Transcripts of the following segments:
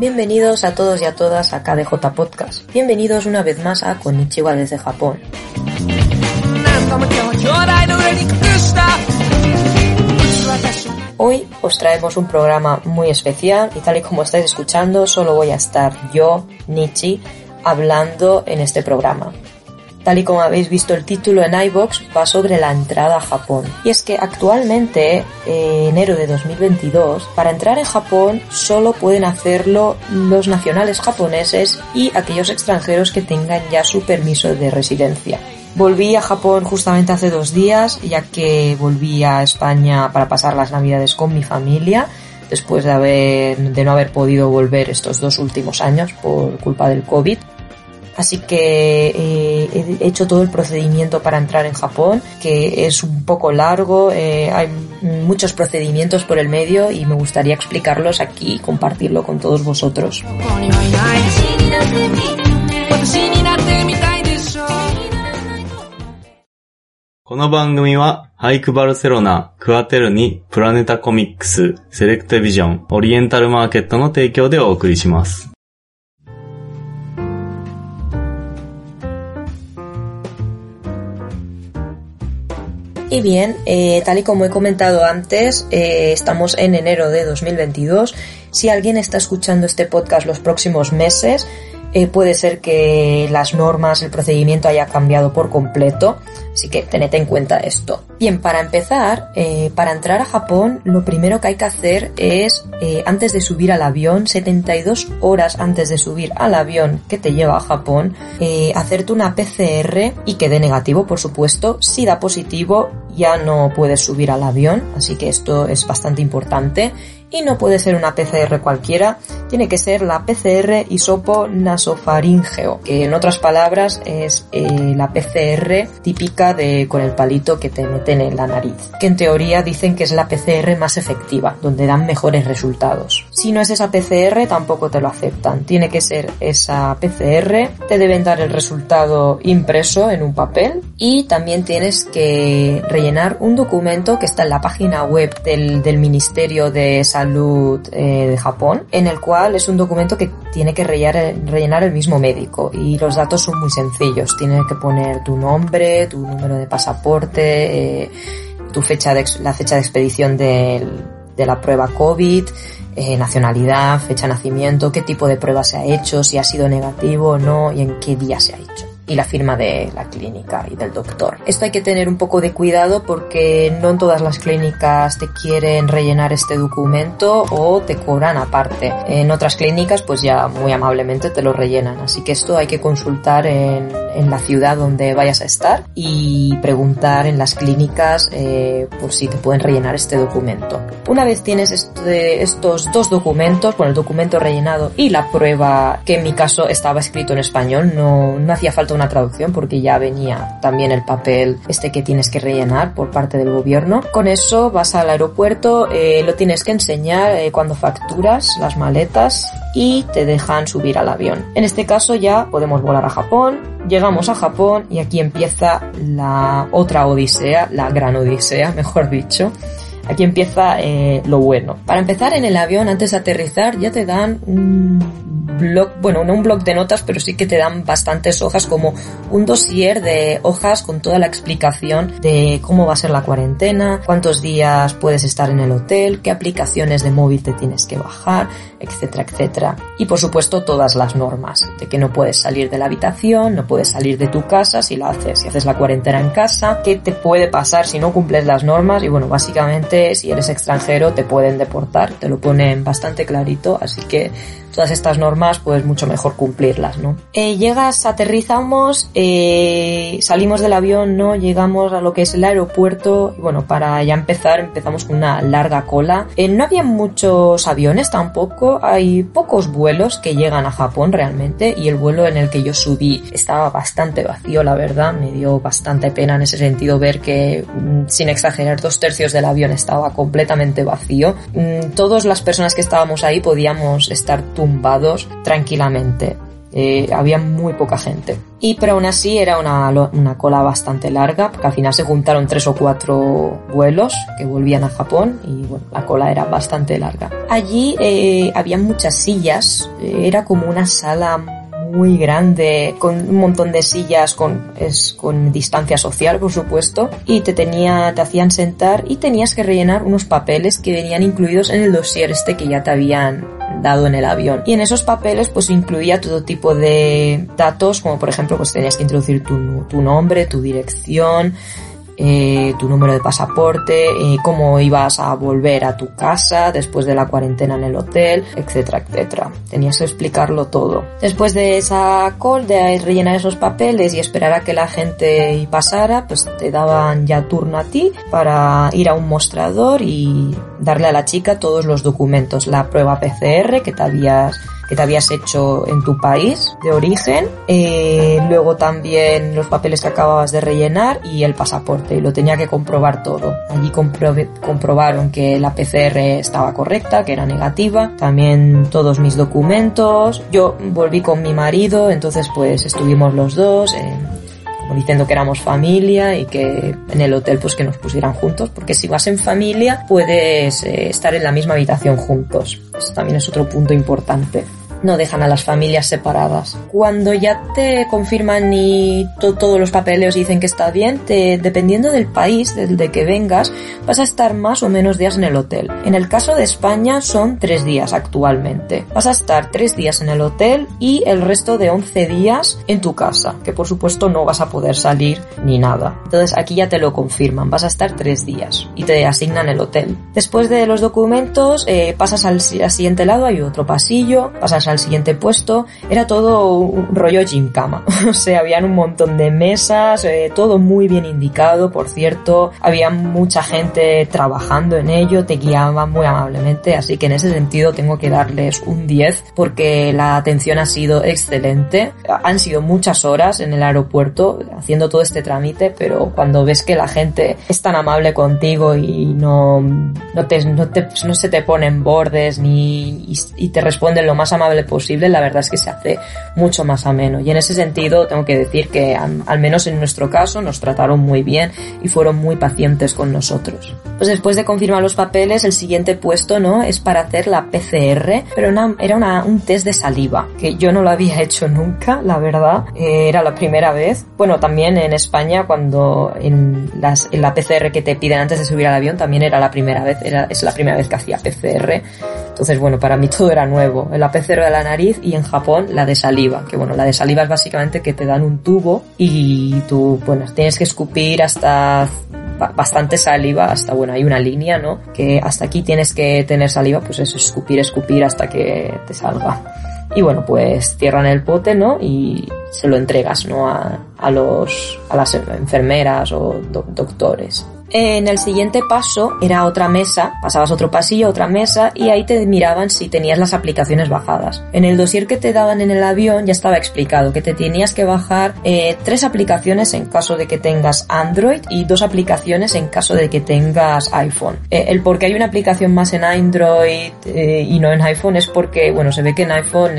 Bienvenidos a todos y a todas a KDJ Podcast. Bienvenidos una vez más a Konnichiwa desde Japón. Hoy os traemos un programa muy especial y tal y como estáis escuchando, solo voy a estar yo, Nichi, hablando en este programa. Tal y como habéis visto el título en iBox, va sobre la entrada a Japón. Y es que actualmente, eh, enero de 2022, para entrar en Japón solo pueden hacerlo los nacionales japoneses y aquellos extranjeros que tengan ya su permiso de residencia. Volví a Japón justamente hace dos días, ya que volví a España para pasar las navidades con mi familia, después de, de no haber podido volver estos dos últimos años por culpa del COVID. Así que eh, he hecho todo el procedimiento para entrar en Japón, que es un poco largo, eh, hay muchos procedimientos por el medio y me gustaría explicarlos aquí y compartirlo con todos vosotros. この番組は、ハイクバルセロナ、クアテルニ、プラネタコミックス、セレクトビジョン、オリエンタルマーケットの提供でお送りします。 Y bien, eh, tal y como he comentado antes, eh, estamos en enero de 2022. Si alguien está escuchando este podcast los próximos meses, eh, puede ser que las normas, el procedimiento haya cambiado por completo, así que tened en cuenta esto. Bien, para empezar, eh, para entrar a Japón, lo primero que hay que hacer es, eh, antes de subir al avión, 72 horas antes de subir al avión que te lleva a Japón, eh, hacerte una PCR y que dé negativo, por supuesto. Si da positivo, ya no puedes subir al avión, así que esto es bastante importante y no puede ser una PCR cualquiera, tiene que ser la PCR hisopo nasofaringeo, que en otras palabras es la PCR típica de con el palito que te meten en la nariz, que en teoría dicen que es la PCR más efectiva, donde dan mejores resultados. Si no es esa PCR tampoco te lo aceptan, tiene que ser esa PCR, te deben dar el resultado impreso en un papel y también tienes que rellenar un documento que está en la página web del, del Ministerio de Salud eh, de Japón, en el cual es un documento que tiene que rellenar, rellenar, el mismo médico y los datos son muy sencillos. Tiene que poner tu nombre, tu número de pasaporte, eh, tu fecha de, la fecha de expedición de, de la prueba COVID, eh, nacionalidad, fecha de nacimiento, qué tipo de prueba se ha hecho, si ha sido negativo o no y en qué día se ha hecho y la firma de la clínica y del doctor. Esto hay que tener un poco de cuidado porque no en todas las clínicas te quieren rellenar este documento o te cobran aparte. En otras clínicas pues ya muy amablemente te lo rellenan. Así que esto hay que consultar en, en la ciudad donde vayas a estar y preguntar en las clínicas eh, por si te pueden rellenar este documento. Una vez tienes este, estos dos documentos, bueno el documento rellenado y la prueba que en mi caso estaba escrito en español, no, no hacía falta una traducción porque ya venía también el papel este que tienes que rellenar por parte del gobierno. Con eso vas al aeropuerto, eh, lo tienes que enseñar eh, cuando facturas las maletas y te dejan subir al avión. En este caso ya podemos volar a Japón, llegamos a Japón y aquí empieza la otra odisea, la gran odisea, mejor dicho. Aquí empieza eh, lo bueno. Para empezar en el avión, antes de aterrizar, ya te dan un blog, bueno, no un blog de notas, pero sí que te dan bastantes hojas, como un dossier de hojas con toda la explicación de cómo va a ser la cuarentena, cuántos días puedes estar en el hotel, qué aplicaciones de móvil te tienes que bajar, etcétera, etcétera. Y por supuesto todas las normas, de que no puedes salir de la habitación, no puedes salir de tu casa si lo haces, si haces la cuarentena en casa, qué te puede pasar si no cumples las normas y bueno, básicamente si eres extranjero te pueden deportar, te lo ponen bastante clarito, así que todas estas normas pues mucho mejor cumplirlas, ¿no? Eh, llegas, aterrizamos, eh, salimos del avión, ¿no? Llegamos a lo que es el aeropuerto bueno, para ya empezar empezamos con una larga cola. Eh, no había muchos aviones tampoco, hay pocos vuelos que llegan a Japón realmente y el vuelo en el que yo subí estaba bastante vacío, la verdad, me dio bastante pena en ese sentido ver que, mm, sin exagerar, dos tercios del avión estaba completamente vacío. Mm, todas las personas que estábamos ahí podíamos estar tumbados tranquilamente. eh, había muy poca gente. Y pero aún así era una, una, cola bastante larga, porque al final se juntaron tres o cuatro vuelos que volvían a Japón y bueno, la cola era bastante larga. Allí eh, había muchas sillas, eh, era como una sala muy grande, con un montón de sillas, con, es, con distancia social, por supuesto, y te tenía, te hacían sentar y tenías que rellenar unos papeles que venían incluidos en el dossier este que ya te habían dado en el avión. Y en esos papeles pues incluía todo tipo de datos, como por ejemplo pues tenías que introducir tu, tu nombre, tu dirección, eh, tu número de pasaporte, eh, cómo ibas a volver a tu casa después de la cuarentena en el hotel, etcétera, etcétera. Tenías que explicarlo todo. Después de esa call, de rellenar esos papeles y esperar a que la gente pasara, pues te daban ya turno a ti para ir a un mostrador y darle a la chica todos los documentos, la prueba PCR que te habías que te habías hecho en tu país de origen, eh, luego también los papeles que acababas de rellenar y el pasaporte, y lo tenía que comprobar todo. Allí comprobaron que la PCR estaba correcta, que era negativa, también todos mis documentos. Yo volví con mi marido, entonces pues estuvimos los dos. Eh, diciendo que éramos familia y que en el hotel pues que nos pusieran juntos, porque si vas en familia puedes eh, estar en la misma habitación juntos. Eso también es otro punto importante no dejan a las familias separadas. Cuando ya te confirman y todos los papeleos dicen que está bien, dependiendo del país del que vengas, vas a estar más o menos días en el hotel. En el caso de España son tres días actualmente. Vas a estar tres días en el hotel y el resto de 11 días en tu casa, que por supuesto no vas a poder salir ni nada. Entonces aquí ya te lo confirman, vas a estar tres días y te asignan el hotel. Después de los documentos eh, pasas al, al, siguiente lado, hay otro pasillo, pasas al siguiente puesto, era todo un rollo cama o sea, habían un montón de mesas, eh, todo muy bien indicado, por cierto, había mucha gente trabajando en ello, te guiaban muy amablemente, así que en ese sentido tengo que darles un 10 porque la atención ha sido excelente. Han sido muchas horas en el aeropuerto haciendo todo este trámite, pero cuando ves que la gente es tan amable contigo y no, no, te, no, te, no se te ponen bordes ni y, y te responden lo más amable posible, la verdad es que se hace mucho más ameno. Y en ese sentido tengo que decir que al, menos en nuestro caso nos trataron muy bien y fueron muy pacientes con nosotros. Pues después de confirmar los papeles, el siguiente puesto, ¿no? Es para hacer la PCR, pero era una, un test de saliva, que yo no lo había hecho nunca, la verdad. Eh, era la primera vez. Bueno, también en España cuando en, las, en la PCR que te piden antes de subir al avión también era la primera vez, era, es la primera vez que hacía PCR. Entonces, bueno, para mí todo era nuevo. El PCR la nariz y en Japón la de saliva, que bueno, la de saliva es básicamente que te dan un tubo y tú, bueno, tienes que escupir hasta bastante saliva hasta, bueno, hay una línea, ¿no? Que hasta aquí tienes que tener saliva, pues es escupir, escupir hasta que te salga. Y bueno, pues cierran el pote, ¿no? Y se lo entregas, ¿no? A, a los, a las enfermeras o doctores. En el siguiente paso era otra mesa, pasabas otro pasillo, otra mesa y ahí te miraban si tenías las aplicaciones bajadas. En el dossier que te daban en el avión ya estaba explicado que te tenías que bajar eh, tres aplicaciones en caso de que tengas Android y dos aplicaciones en caso de que tengas iPhone. Eh, el por qué hay una aplicación más en Android eh, y no en iPhone es porque, bueno, se ve que en iPhone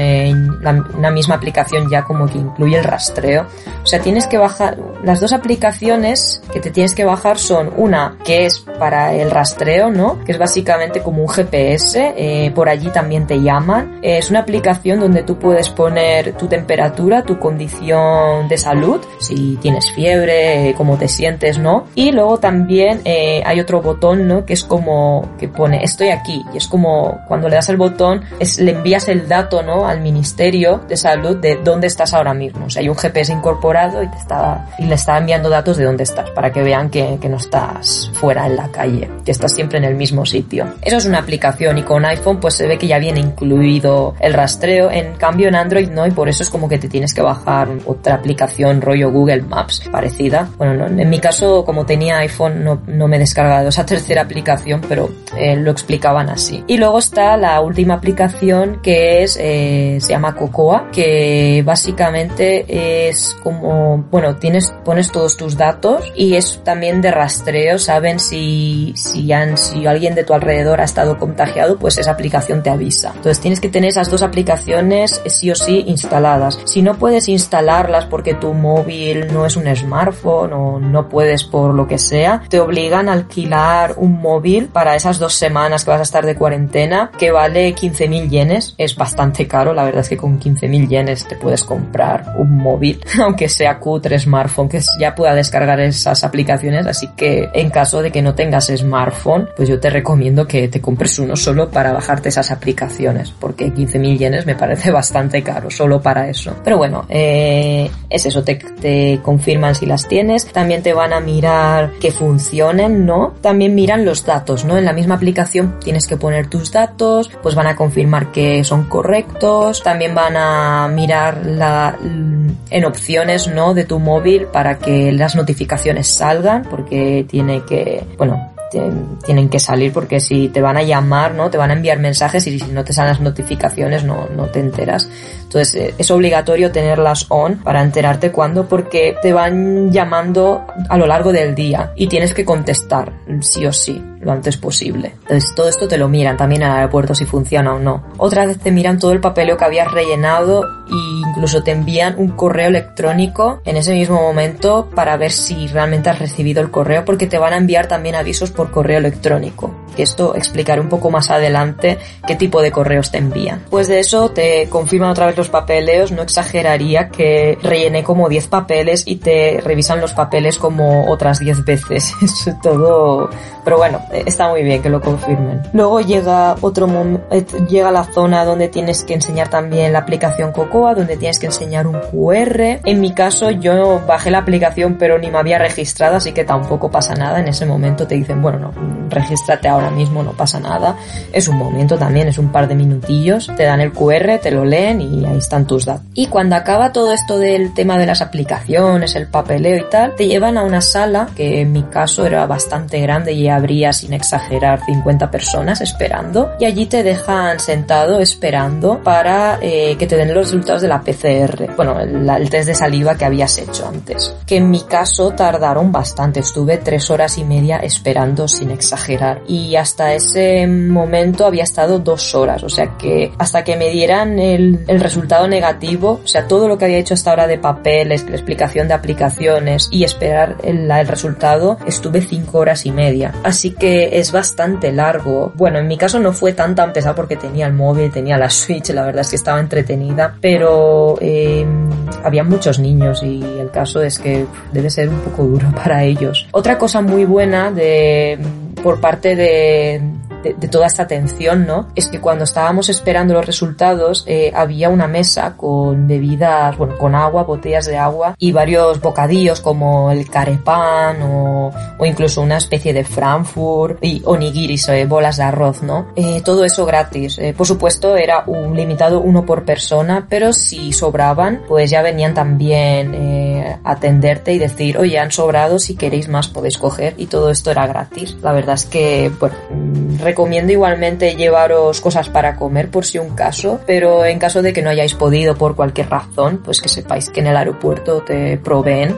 una misma aplicación ya como que incluye el rastreo. O sea, tienes que bajar, las dos aplicaciones que te tienes que bajar son una que es para el rastreo, ¿no? Que es básicamente como un GPS, eh, por allí también te llaman. es una aplicación donde tú puedes poner tu temperatura, tu condición de salud, si tienes fiebre, cómo te sientes, ¿no? Y luego también eh, hay otro botón, ¿no? Que es como que pone estoy aquí y es como cuando le das el botón es, le envías el dato, ¿no? Al Ministerio de Salud de dónde estás ahora mismo. O sea, hay un GPS incorporado y te está y le está enviando datos de dónde estás para que vean que, que no está fuera en la calle, que estás siempre en el mismo sitio. Eso es una aplicación y con iPhone pues se ve que ya viene incluido el rastreo, en cambio en Android no y por eso es como que te tienes que bajar otra aplicación rollo Google Maps parecida. Bueno, en mi caso como tenía iPhone no, no me he descargado esa tercera aplicación, pero eh, lo explicaban así. Y luego está la última aplicación que es, eh, se llama Cocoa, que básicamente es como, bueno, tienes, pones todos tus datos y es también de rastreo saben si, si, han, si alguien de tu alrededor ha estado contagiado, pues esa aplicación te avisa. Entonces tienes que tener esas dos aplicaciones sí o sí instaladas. Si no puedes instalarlas porque tu móvil no es un smartphone o no puedes por lo que sea, te obligan a alquilar un móvil para esas dos semanas que vas a estar de cuarentena que vale 15.000 yenes. Es bastante caro, la verdad es que con 15.000 yenes te puedes comprar un móvil, aunque sea cutre smartphone, que ya pueda descargar esas aplicaciones. Así que en caso de que no tengas smartphone, pues yo te recomiendo que te compres uno solo para bajarte esas aplicaciones, porque 15.000 yenes me parece bastante caro solo para eso. Pero bueno, eh, es eso, te, te confirman si las tienes, también te van a mirar que funcionen, ¿no? También miran los datos, ¿no? En la misma aplicación tienes que poner tus datos, pues van a confirmar que son correctos, también van a mirar la, en opciones, ¿no? De tu móvil para que las notificaciones salgan, porque tiene que, bueno, tienen que salir porque si te van a llamar, ¿no? Te van a enviar mensajes y si no te salen las notificaciones no, no te enteras. Entonces eh, es obligatorio tenerlas on para enterarte cuándo porque te van llamando a lo largo del día y tienes que contestar sí o sí lo antes posible. Entonces todo esto te lo miran también al aeropuerto si funciona o no. Otra vez te miran todo el papeleo que habías rellenado e incluso te envían un correo electrónico en ese mismo momento para ver si realmente has recibido el correo porque te van a enviar también avisos por correo electrónico. Que esto explicaré un poco más adelante qué tipo de correos te envían. Pues de eso te confirman otra vez los papeleos, no exageraría que rellené como 10 papeles y te revisan los papeles como otras 10 veces. Es todo... Pero bueno, está muy bien que lo confirmen. Luego llega otro eh, llega la zona donde tienes que enseñar también la aplicación Cocoa, donde tienes que enseñar un QR. En mi caso yo bajé la aplicación pero ni me había registrado, así que tampoco pasa nada. En ese momento te dicen, bueno, no, regístrate ahora mismo, no pasa nada. Es un momento también, es un par de minutillos. Te dan el QR, te lo leen y ahí están tus datos. Y cuando acaba todo esto del tema de las aplicaciones, el papeleo y tal, te llevan a una sala que en mi caso era bastante grande y habría sin exagerar 50 personas esperando y allí te dejan sentado esperando para eh, que te den los resultados de la PCR, bueno, el, test de saliva que habías hecho antes. Que en mi caso tardaron bastante, estuve tres horas y media esperando sin exagerar y hasta ese momento había estado dos horas, o sea que hasta que me dieran el, resultado negativo, o sea, todo lo que había hecho hasta ahora de papeles, la explicación de aplicaciones y esperar el, resultado, estuve cinco horas y media. Así que es bastante largo. Bueno, en mi caso no fue tan tan pesado porque tenía el móvil, tenía la Switch, la verdad es que estaba entretenida, pero eh, había muchos niños y el caso es que debe ser un poco duro para ellos. Otra cosa muy buena de por parte de, de, toda esta atención, ¿no? Es que cuando estábamos esperando los resultados eh, había una mesa con bebidas, bueno, con agua, botellas de agua y varios bocadillos como el carepán o, o incluso una especie de Frankfurt y onigiris, eh, bolas de arroz, ¿no? Eh, todo eso gratis. Eh, por supuesto era un limitado uno por persona, pero si sobraban, pues ya venían también a atenderte y decir, oye, han sobrado, si queréis más podéis coger y todo esto era gratis. La verdad es que, bueno, recomiendo igualmente llevaros cosas para comer por si un caso, pero en caso de que no hayáis podido por cualquier razón, pues que sepáis que en el aeropuerto te proveen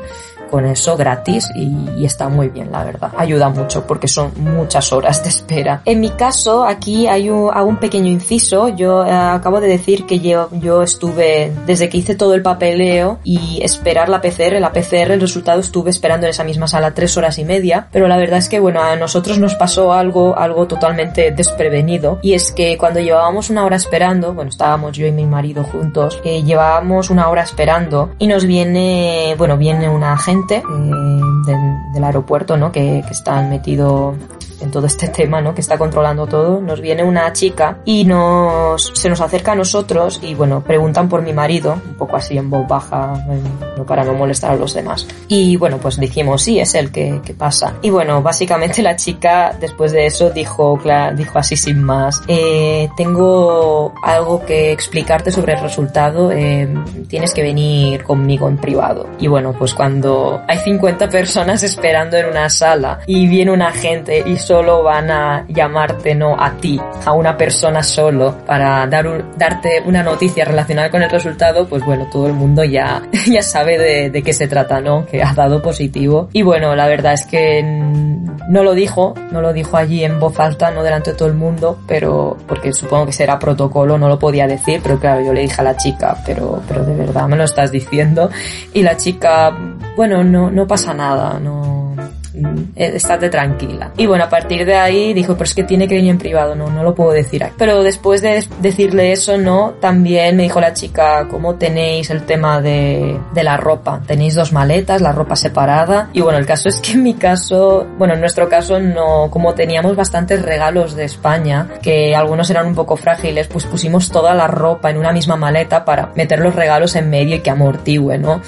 con eso gratis y, está muy bien, la verdad. Ayuda mucho porque son muchas horas de espera. En mi caso, aquí hay un, pequeño inciso. Yo eh, acabo de decir que yo, yo estuve, desde que hice todo el papeleo y esperar la PCR, la PCR, el resultado estuve esperando en esa misma sala tres horas y media, pero la verdad es que, bueno, a nosotros nos pasó algo, algo totalmente desprevenido y es que cuando llevábamos una hora esperando, bueno, estábamos yo y mi marido juntos, eh, llevábamos una hora esperando y nos viene, bueno, viene una gente eh, del, aeropuerto, ¿no? Que, que están metido en todo este tema, ¿no? Que está controlando todo, nos viene una chica y nos, se nos acerca a nosotros y bueno, preguntan por mi marido, un poco así en voz baja, para no molestar a los demás. Y bueno, pues dijimos, sí, es él que, que pasa. Y bueno, básicamente la chica después de eso dijo, dijo así sin más, eh, tengo algo que explicarte sobre el resultado, eh, tienes que venir conmigo en privado. Y bueno, pues cuando hay 50 personas esperando en una sala y viene una gente y solo van a llamarte no a ti, a una persona solo para dar darte una noticia relacionada con el resultado, pues bueno, todo el mundo ya, ya sabe de, de qué se trata, ¿no? Que ha dado positivo. Y bueno, la verdad es que no lo dijo, no lo dijo allí en voz alta, no delante de todo el mundo, pero porque supongo que será protocolo, no lo podía decir, pero claro, yo le dije a la chica, pero, pero de verdad me lo estás diciendo. Y la chica, bueno, no, no pasa nada, no, estate tranquila. Y bueno, a partir de ahí dijo, pero es que tiene que venir en privado, no, no lo puedo decir. Pero después de decirle eso, no, también me dijo la chica, ¿cómo tenéis el tema de, de la ropa? Tenéis dos maletas, la ropa separada. Y bueno, el caso es que en mi caso, bueno, en nuestro caso no, como teníamos bastantes regalos de España, que algunos eran un poco frágiles, pues pusimos toda la ropa en una misma maleta para meter los regalos en medio y que amortigüe, ¿no?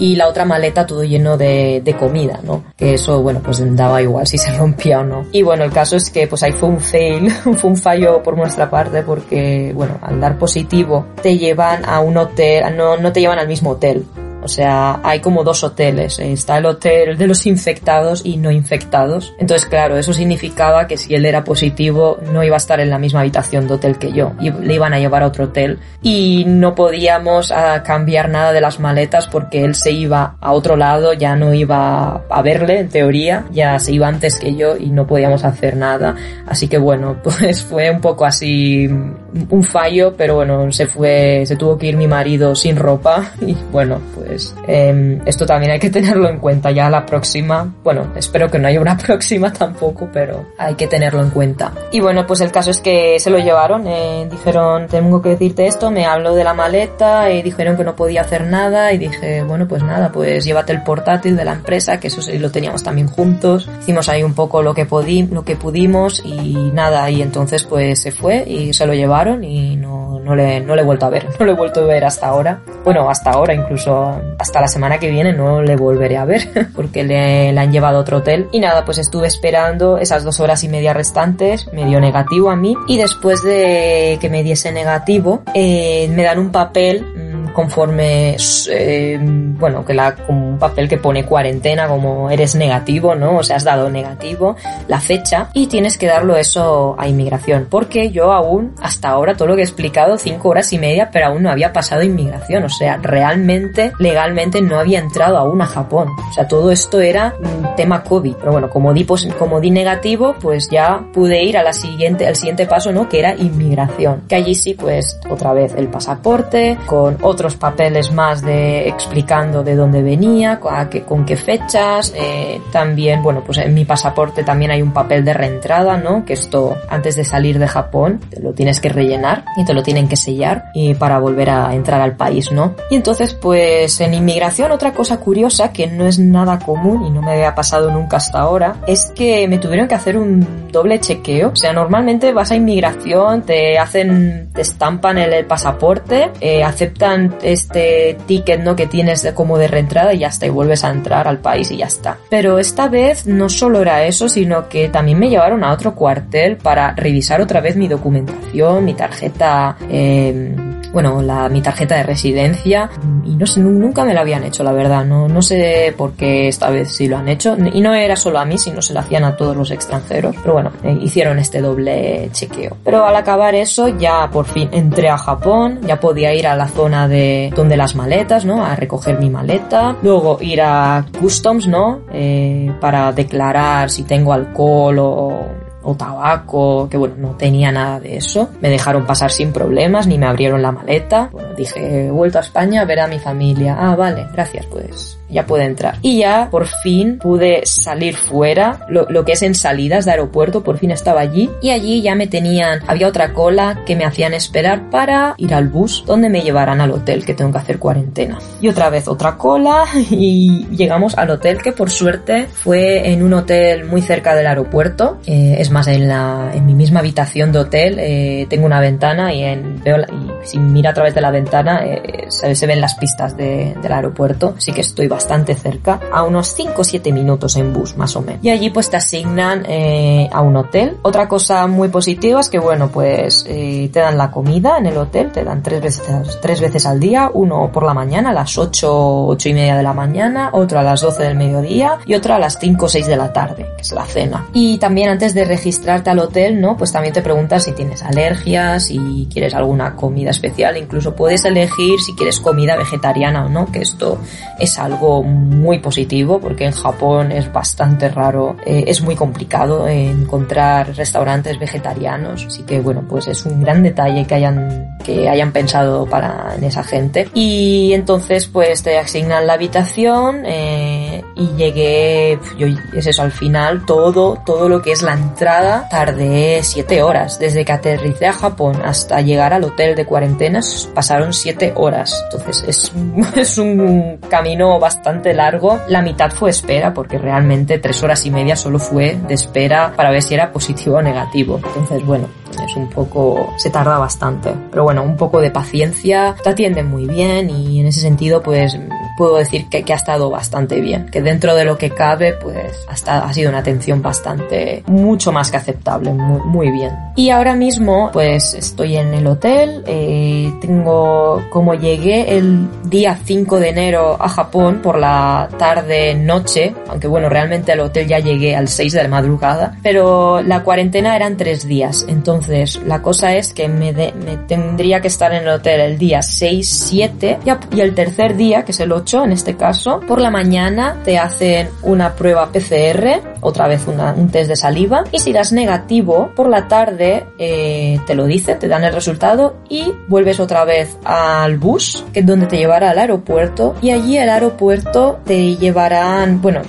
Y la otra maleta todo lleno de, de, comida, ¿no? Que eso, bueno, pues daba igual si se rompía o no. Y bueno, el caso es que pues ahí fue un fail, fue un fallo por nuestra parte porque, bueno, al dar positivo te llevan a un hotel, no, no te llevan al mismo hotel, o sea, hay como dos hoteles. Está el hotel de los infectados y no infectados. Entonces, claro, eso significaba que si él era positivo no iba a estar en la misma habitación de hotel que yo. Y le iban a llevar a otro hotel. Y no podíamos ah, cambiar nada de las maletas porque él se iba a otro lado, ya no iba a verle, en teoría. Ya se iba antes que yo y no podíamos hacer nada. Así que bueno, pues fue un poco así un fallo, pero bueno, se fue, se tuvo que ir mi marido sin ropa y bueno, pues eh, esto también hay que tenerlo en cuenta ya la próxima, bueno, espero que no haya una próxima tampoco, pero hay que tenerlo en cuenta. Y bueno, pues el caso es que se lo llevaron, eh, dijeron, tengo que decirte esto, me habló de la maleta y dijeron que no podía hacer nada y dije, bueno, pues nada, pues llévate el portátil de la empresa, que eso sí lo teníamos también juntos, hicimos ahí un poco lo que, lo que pudimos y nada, y entonces pues se fue y se lo llevaron y no, no, le, no le he vuelto a ver, no le he vuelto a ver hasta ahora. Bueno, hasta ahora, incluso hasta la semana que viene no le volveré a ver porque le, han llevado a otro hotel. Y nada, pues estuve esperando esas dos horas y media restantes, me dio negativo a mí y después de que me diese negativo, eh, me dan un papel conforme, eh, bueno, que la, un papel que pone cuarentena como eres negativo, ¿no? O sea, has dado negativo, la fecha, y tienes que darlo eso a inmigración, porque yo aún, hasta ahora, todo lo que he explicado, cinco horas y media, pero aún no había pasado inmigración, o sea, realmente, legalmente no había entrado aún a Japón, o sea, todo esto era un tema COVID, pero bueno, como di, como di negativo, pues ya pude ir a la siguiente, al siguiente paso, ¿no? Que era inmigración, que allí sí, pues, otra vez el pasaporte, con otro otros papeles más de explicando de dónde venía, con qué fechas, eh, también, bueno, pues en mi pasaporte también hay un papel de reentrada, ¿no? Que esto antes de salir de Japón te lo tienes que rellenar y te lo tienen que sellar y para volver a entrar al país, ¿no? Y entonces, pues en inmigración otra cosa curiosa que no es nada común y no me había pasado nunca hasta ahora es que me tuvieron que hacer un doble chequeo. O sea, normalmente vas a inmigración, te hacen, te estampan el, pasaporte, eh, aceptan este ticket no que tienes como de reentrada y ya está y vuelves a entrar al país y ya está. Pero esta vez no solo era eso, sino que también me llevaron a otro cuartel para revisar otra vez mi documentación, mi tarjeta eh, bueno, la, mi tarjeta de residencia y no sé, nunca me la habían hecho, la verdad. No, no sé por qué esta vez sí lo han hecho. Y no era solo a mí, sino se lo hacían a todos los extranjeros. Pero bueno, eh, hicieron este doble chequeo. Pero al acabar eso, ya por fin entré a Japón, ya podía ir a la zona de donde las maletas, ¿no? A recoger mi maleta. Luego ir a Customs, ¿no? Eh, para declarar si tengo alcohol o o tabaco, que bueno, no tenía nada de eso. Me dejaron pasar sin problemas, ni me abrieron la maleta. Bueno, dije, he vuelto a España a ver a mi familia. Ah, vale, gracias, pues ya puede entrar. Y ya por fin pude salir fuera, lo, lo, que es en salidas de aeropuerto, por fin estaba allí. Y allí ya me tenían, había otra cola que me hacían esperar para ir al bus donde me llevaran al hotel que tengo que hacer cuarentena. Y otra vez otra cola y llegamos al hotel que por suerte fue en un hotel muy cerca del aeropuerto. Eh, es más, en, la, en mi misma habitación de hotel eh, tengo una ventana y, en, veo y si mira a través de la ventana eh, se, se, ven las pistas de, del aeropuerto. Así que estoy bastante cerca, a unos 5 o 7 minutos en bus más o menos. Y allí pues te asignan eh, a un hotel. Otra cosa muy positiva es que bueno pues eh, te dan la comida en el hotel, te dan tres veces, tres veces al día, uno por la mañana a las 8, 8 y media de la mañana, otro a las 12 del mediodía y otro a las 5 o 6 de la tarde, que es la cena. Y también antes de registrarte al hotel, ¿no? Pues también te preguntas si tienes alergias, si quieres alguna comida comida especial, incluso puedes elegir si quieres comida vegetariana o no, que esto es algo muy positivo porque en Japón es bastante raro, eh, es muy complicado encontrar restaurantes vegetarianos, así que bueno, pues es un gran detalle que hayan que hayan pensado para en esa gente. Y entonces pues te asignan la habitación eh, y llegué, yo, es eso al final todo todo lo que es la entrada tardé siete horas desde que aterricé a Japón hasta llegar al hotel de cuarentenas pasaron siete horas. Entonces es, es un camino bastante largo. La mitad fue espera porque realmente tres horas y media solo fue de espera para ver si era positivo o negativo. Entonces bueno es un poco, se tarda bastante. Pero bueno, un poco de paciencia, te atienden muy bien y en ese sentido pues puedo decir que, que ha estado bastante bien. Que dentro de lo que cabe pues hasta ha sido una atención bastante, mucho más que aceptable, muy, muy bien. Y ahora mismo pues estoy en el hotel, eh, tengo, como llegué el día 5 de enero a Japón por la tarde noche, aunque bueno, realmente al hotel ya llegué al 6 de la madrugada, pero la cuarentena eran tres días, entonces entonces, la cosa es que me, me tendría que estar en el hotel el día 6, 7 y, el tercer día, que es el 8 en este caso, por la mañana te hacen una prueba PCR, otra vez un test de saliva, y si das negativo, por la tarde eh, te lo dicen, te dan el resultado y vuelves otra vez al bus, que es donde te llevará al aeropuerto, y allí al aeropuerto te llevarán, bueno,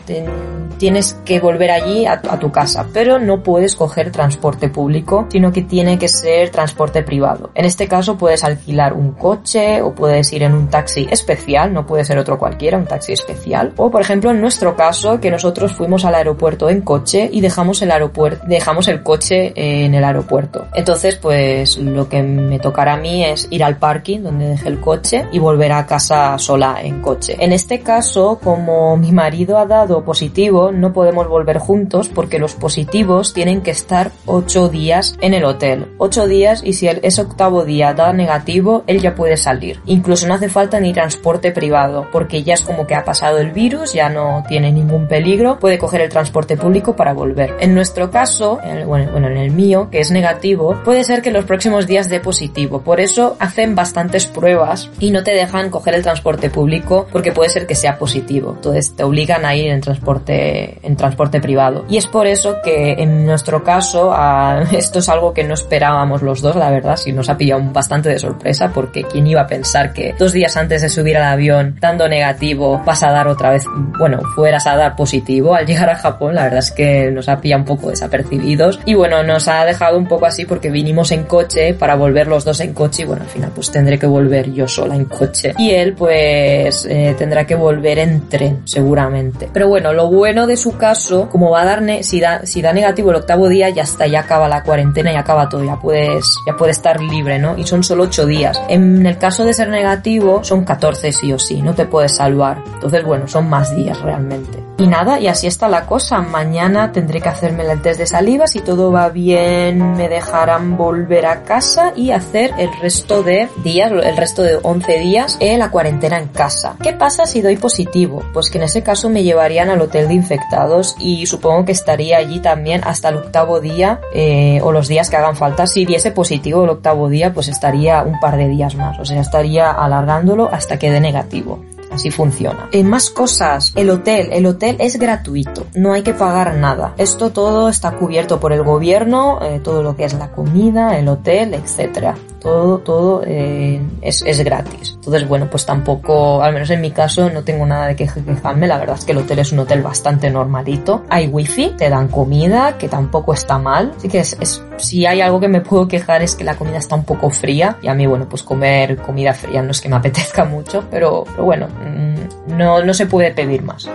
tienes que volver allí a, a tu casa, pero no puedes coger transporte público, sino que tiene que ser transporte privado. En este caso puedes alquilar un coche o puedes ir en un taxi especial, no puede ser otro cualquiera, un taxi especial. O por ejemplo en nuestro caso que nosotros fuimos al aeropuerto en coche y dejamos el aeropuerto, dejamos el coche en el aeropuerto. Entonces pues lo que me tocará a mí es ir al parking donde dejé el coche y volver a casa sola en coche. En este caso como mi marido ha dado positivo no podemos volver juntos porque los positivos tienen que estar 8 días en el hotel. Ocho días y si el, ese octavo día da negativo, él ya puede salir. Incluso no hace falta ni transporte privado, porque ya es como que ha pasado el virus, ya no tiene ningún peligro, puede coger el transporte público para volver. En nuestro caso, bueno, en el mío, que es negativo, puede ser que los próximos días dé positivo. Por eso hacen bastantes pruebas y no te dejan coger el transporte público porque puede ser que sea positivo. Entonces te obligan a ir en transporte, en transporte privado. Y es por eso que en nuestro caso, esto es algo que no esperábamos los dos, la verdad, si nos ha pillado bastante de sorpresa, porque quién iba a pensar que dos días antes de subir al avión, dando negativo, vas a dar otra vez, bueno, fueras a dar positivo al llegar a Japón, verdad es que nos ha pillado un poco desapercibidos. Y bueno, nos ha dejado un poco así porque vinimos en coche para volver los dos en coche y bueno, al final pues tendré que volver yo sola en coche. Y él pues eh, tendrá que volver en tren, seguramente. Pero bueno, lo bueno de su caso, como va a dar, si da, si da negativo el octavo día, ya está, ya acaba la cuarentena y acaba todo, ya puedes, ya puedes estar libre, ¿no? Y son solo 8 días. En el caso de ser negativo, son 14 sí o sí, no te puedes salvar. Entonces, bueno, son más días realmente. Y nada, y así está la cosa. Mañana tendré que hacerme el test de saliva. Si todo va bien, me dejarán volver a casa y hacer el resto de días, el resto de 11 días en la cuarentena en casa. ¿Qué pasa si doy positivo? Pues que en ese caso me llevarían al hotel de infectados y supongo que estaría allí también hasta el octavo día eh, o los días que hagan falta. Si diese positivo el octavo día, pues estaría un par de días más. O sea, estaría alargándolo hasta que dé negativo. Así funciona. En más cosas, el hotel. El hotel es gratuito. No hay que pagar nada. Esto todo está cubierto por el gobierno, eh, todo lo que es la comida, el hotel, etcétera. Todo, todo eh, es, es, gratis. Entonces, bueno, pues tampoco, al menos en mi caso, no tengo nada de que quejarme. La verdad es que el hotel es un hotel bastante normalito. Hay wifi, te dan comida, que tampoco está mal. Así que es, es, si hay algo que me puedo quejar es que la comida está un poco fría. Y a mí, bueno, pues comer comida fría no es que me apetezca mucho, pero, pero bueno, Mm, no, no se puede pedir más.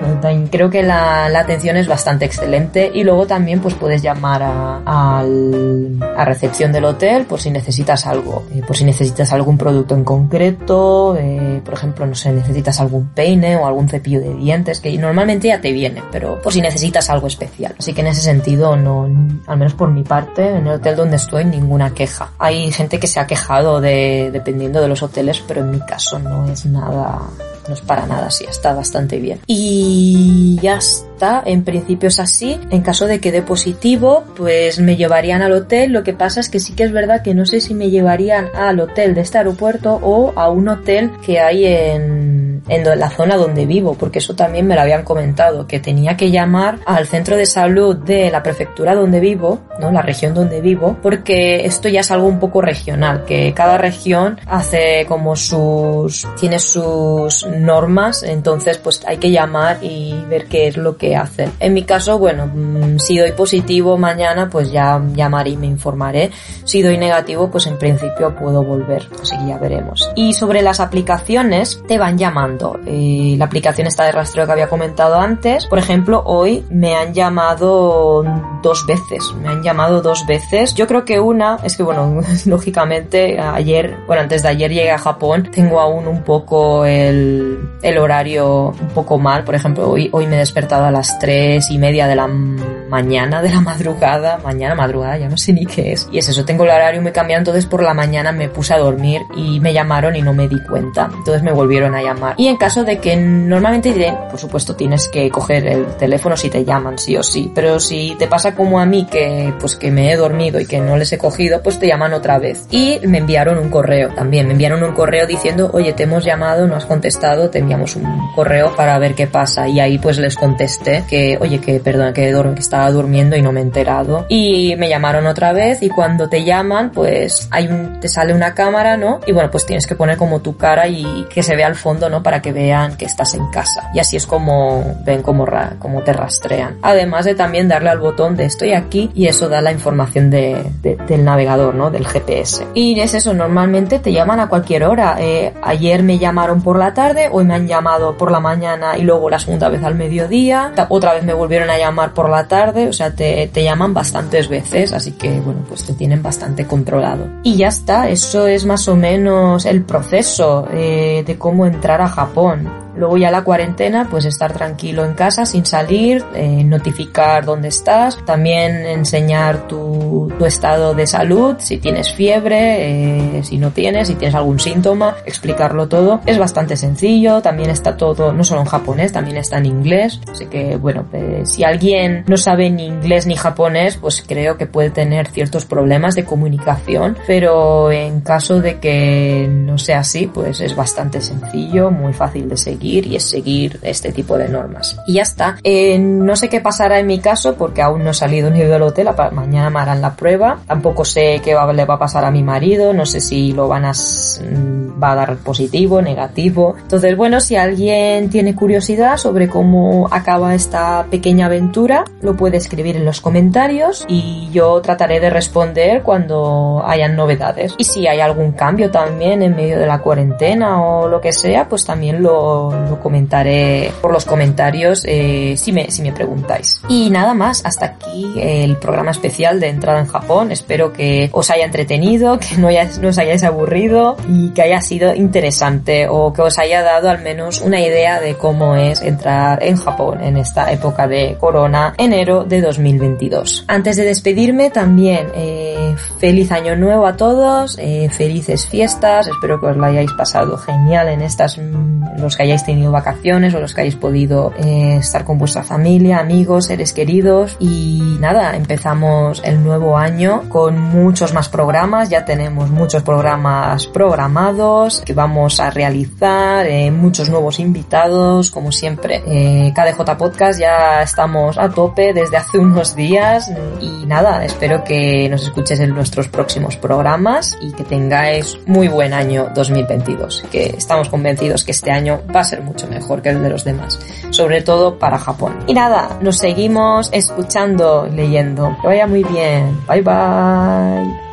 Creo que la, la atención es bastante excelente y luego también pues puedes llamar a, a, recepción del hotel por si necesitas algo, eh, por si necesitas algún producto en concreto, eh, por ejemplo, no sé, necesitas algún peine o algún cepillo de dientes que normalmente ya te viene, pero por si necesitas algo especial. Así que en ese sentido no, al menos por mi parte, en el hotel donde estoy ninguna queja. Hay gente que se ha quejado de dependiendo de los hoteles, pero en mi caso no es nada no es para nada así, está bastante bien. Y ya está, en principio es así. En caso de que dé positivo, pues me llevarían al hotel. Lo que pasa es que sí que es verdad que no sé si me llevarían al hotel de este aeropuerto o a un hotel que hay en, en la zona donde vivo, porque eso también me lo habían comentado, que tenía que llamar al centro de salud de la prefectura donde vivo, ¿no? La región donde vivo, porque esto ya es algo un poco regional, que cada región hace como sus, tiene sus normas, entonces pues hay que llamar y ver qué es lo que hacen. En mi caso, bueno, mm, si doy positivo mañana, pues ya llamaré y me informaré. Si doy negativo, pues en principio puedo volver, así que ya veremos. Y sobre las aplicaciones, te van llamando. Eh, la aplicación está de rastreo que había comentado antes, por ejemplo, hoy me han llamado dos veces, me han llamado dos veces. Yo creo que una, es que bueno, lógicamente ayer, bueno, antes de ayer llegué a Japón, tengo aún un poco el, el horario un poco mal, por ejemplo, hoy, hoy me he despertado a las tres y media de la mañana, de la madrugada, mañana, madrugada, ya no sé ni qué es. Y es eso, tengo el horario muy cambiado, entonces por la mañana me puse a dormir y me llamaron y no me di cuenta. Entonces me volvieron a llamar. En caso de que normalmente diré, por supuesto tienes que coger el teléfono si te llaman, sí o sí, pero si te pasa como a mí que pues que me he dormido y que no les he cogido, pues te llaman otra vez. Y me enviaron un correo también, me enviaron un correo diciendo, oye, te hemos llamado, no has contestado, te enviamos un correo para ver qué pasa. Y ahí pues les contesté que, oye, que perdón, que, que estaba durmiendo y no me he enterado. Y me llamaron otra vez y cuando te llaman, pues hay un, te sale una cámara, ¿no? Y bueno, pues tienes que poner como tu cara y que se vea al fondo, ¿no? Para que vean que estás en casa. Y así es como ven cómo, como te rastrean. Además de también darle al botón de estoy aquí y eso da la información de, del navegador, ¿no? Del GPS. Y es eso, normalmente te llaman a cualquier hora. Eh, ayer me llamaron por la tarde, hoy me han llamado por la mañana y luego la segunda vez al mediodía. Otra vez me volvieron a llamar por la tarde, o sea, te, te llaman bastantes veces, así que bueno, pues te tienen bastante controlado. Y ya está, eso es más o menos el proceso eh, de cómo entrar a Japón. Japón. Luego ya la cuarentena, pues estar tranquilo en casa sin salir, eh, notificar dónde estás, también enseñar tu, tu, estado de salud, si tienes fiebre, eh, si no tienes, si tienes algún síntoma, explicarlo todo. Es bastante sencillo, también está todo, no solo en japonés, también está en inglés. Así que bueno, pues, si alguien no sabe ni inglés ni japonés, pues creo que puede tener ciertos problemas de comunicación, pero en caso de que no sea así, pues es bastante sencillo, muy fácil de seguir y es seguir este tipo de normas. Y ya está. Eh, no sé qué pasará en mi caso porque aún no he salido ni del hotel. Mañana me harán la prueba. Tampoco sé qué le va a pasar a mi marido. No sé si lo van a mm, va a dar positivo, negativo. Entonces, bueno, si alguien tiene curiosidad sobre cómo acaba esta pequeña aventura, lo puede escribir en los comentarios y yo trataré de responder cuando hayan novedades. Y si hay algún cambio también en medio de la cuarentena o lo que sea, pues también lo, lo comentaré por los comentarios eh, si, me, si me preguntáis. Y nada más, hasta aquí el programa especial de entrada en Japón. Espero que os haya entretenido, que no, os hayáis aburrido y que haya sido interesante o que os haya dado al menos una idea de cómo es entrar en Japón en esta época de corona, enero de 2022. Antes de despedirme también, eh, feliz año nuevo a todos, eh, felices fiestas, espero que os lo hayáis pasado genial en estas, los que hayáis tenido vacaciones o los que hayáis podido eh, estar con vuestra familia, amigos, seres queridos. Y nada, empezamos el nuevo año con muchos más programas. Ya tenemos muchos programas programados que vamos a realizar, eh, muchos nuevos invitados, como siempre. Eh, KDJ Podcast ya estamos a tope desde hace unos días y nada, espero que nos escuches en nuestros próximos programas y que tengáis muy buen año 2022, que estamos convencidos que este año va a mucho mejor que el de los demás, sobre todo para Japón. Y nada, nos seguimos escuchando, leyendo. Que vaya muy bien. Bye bye.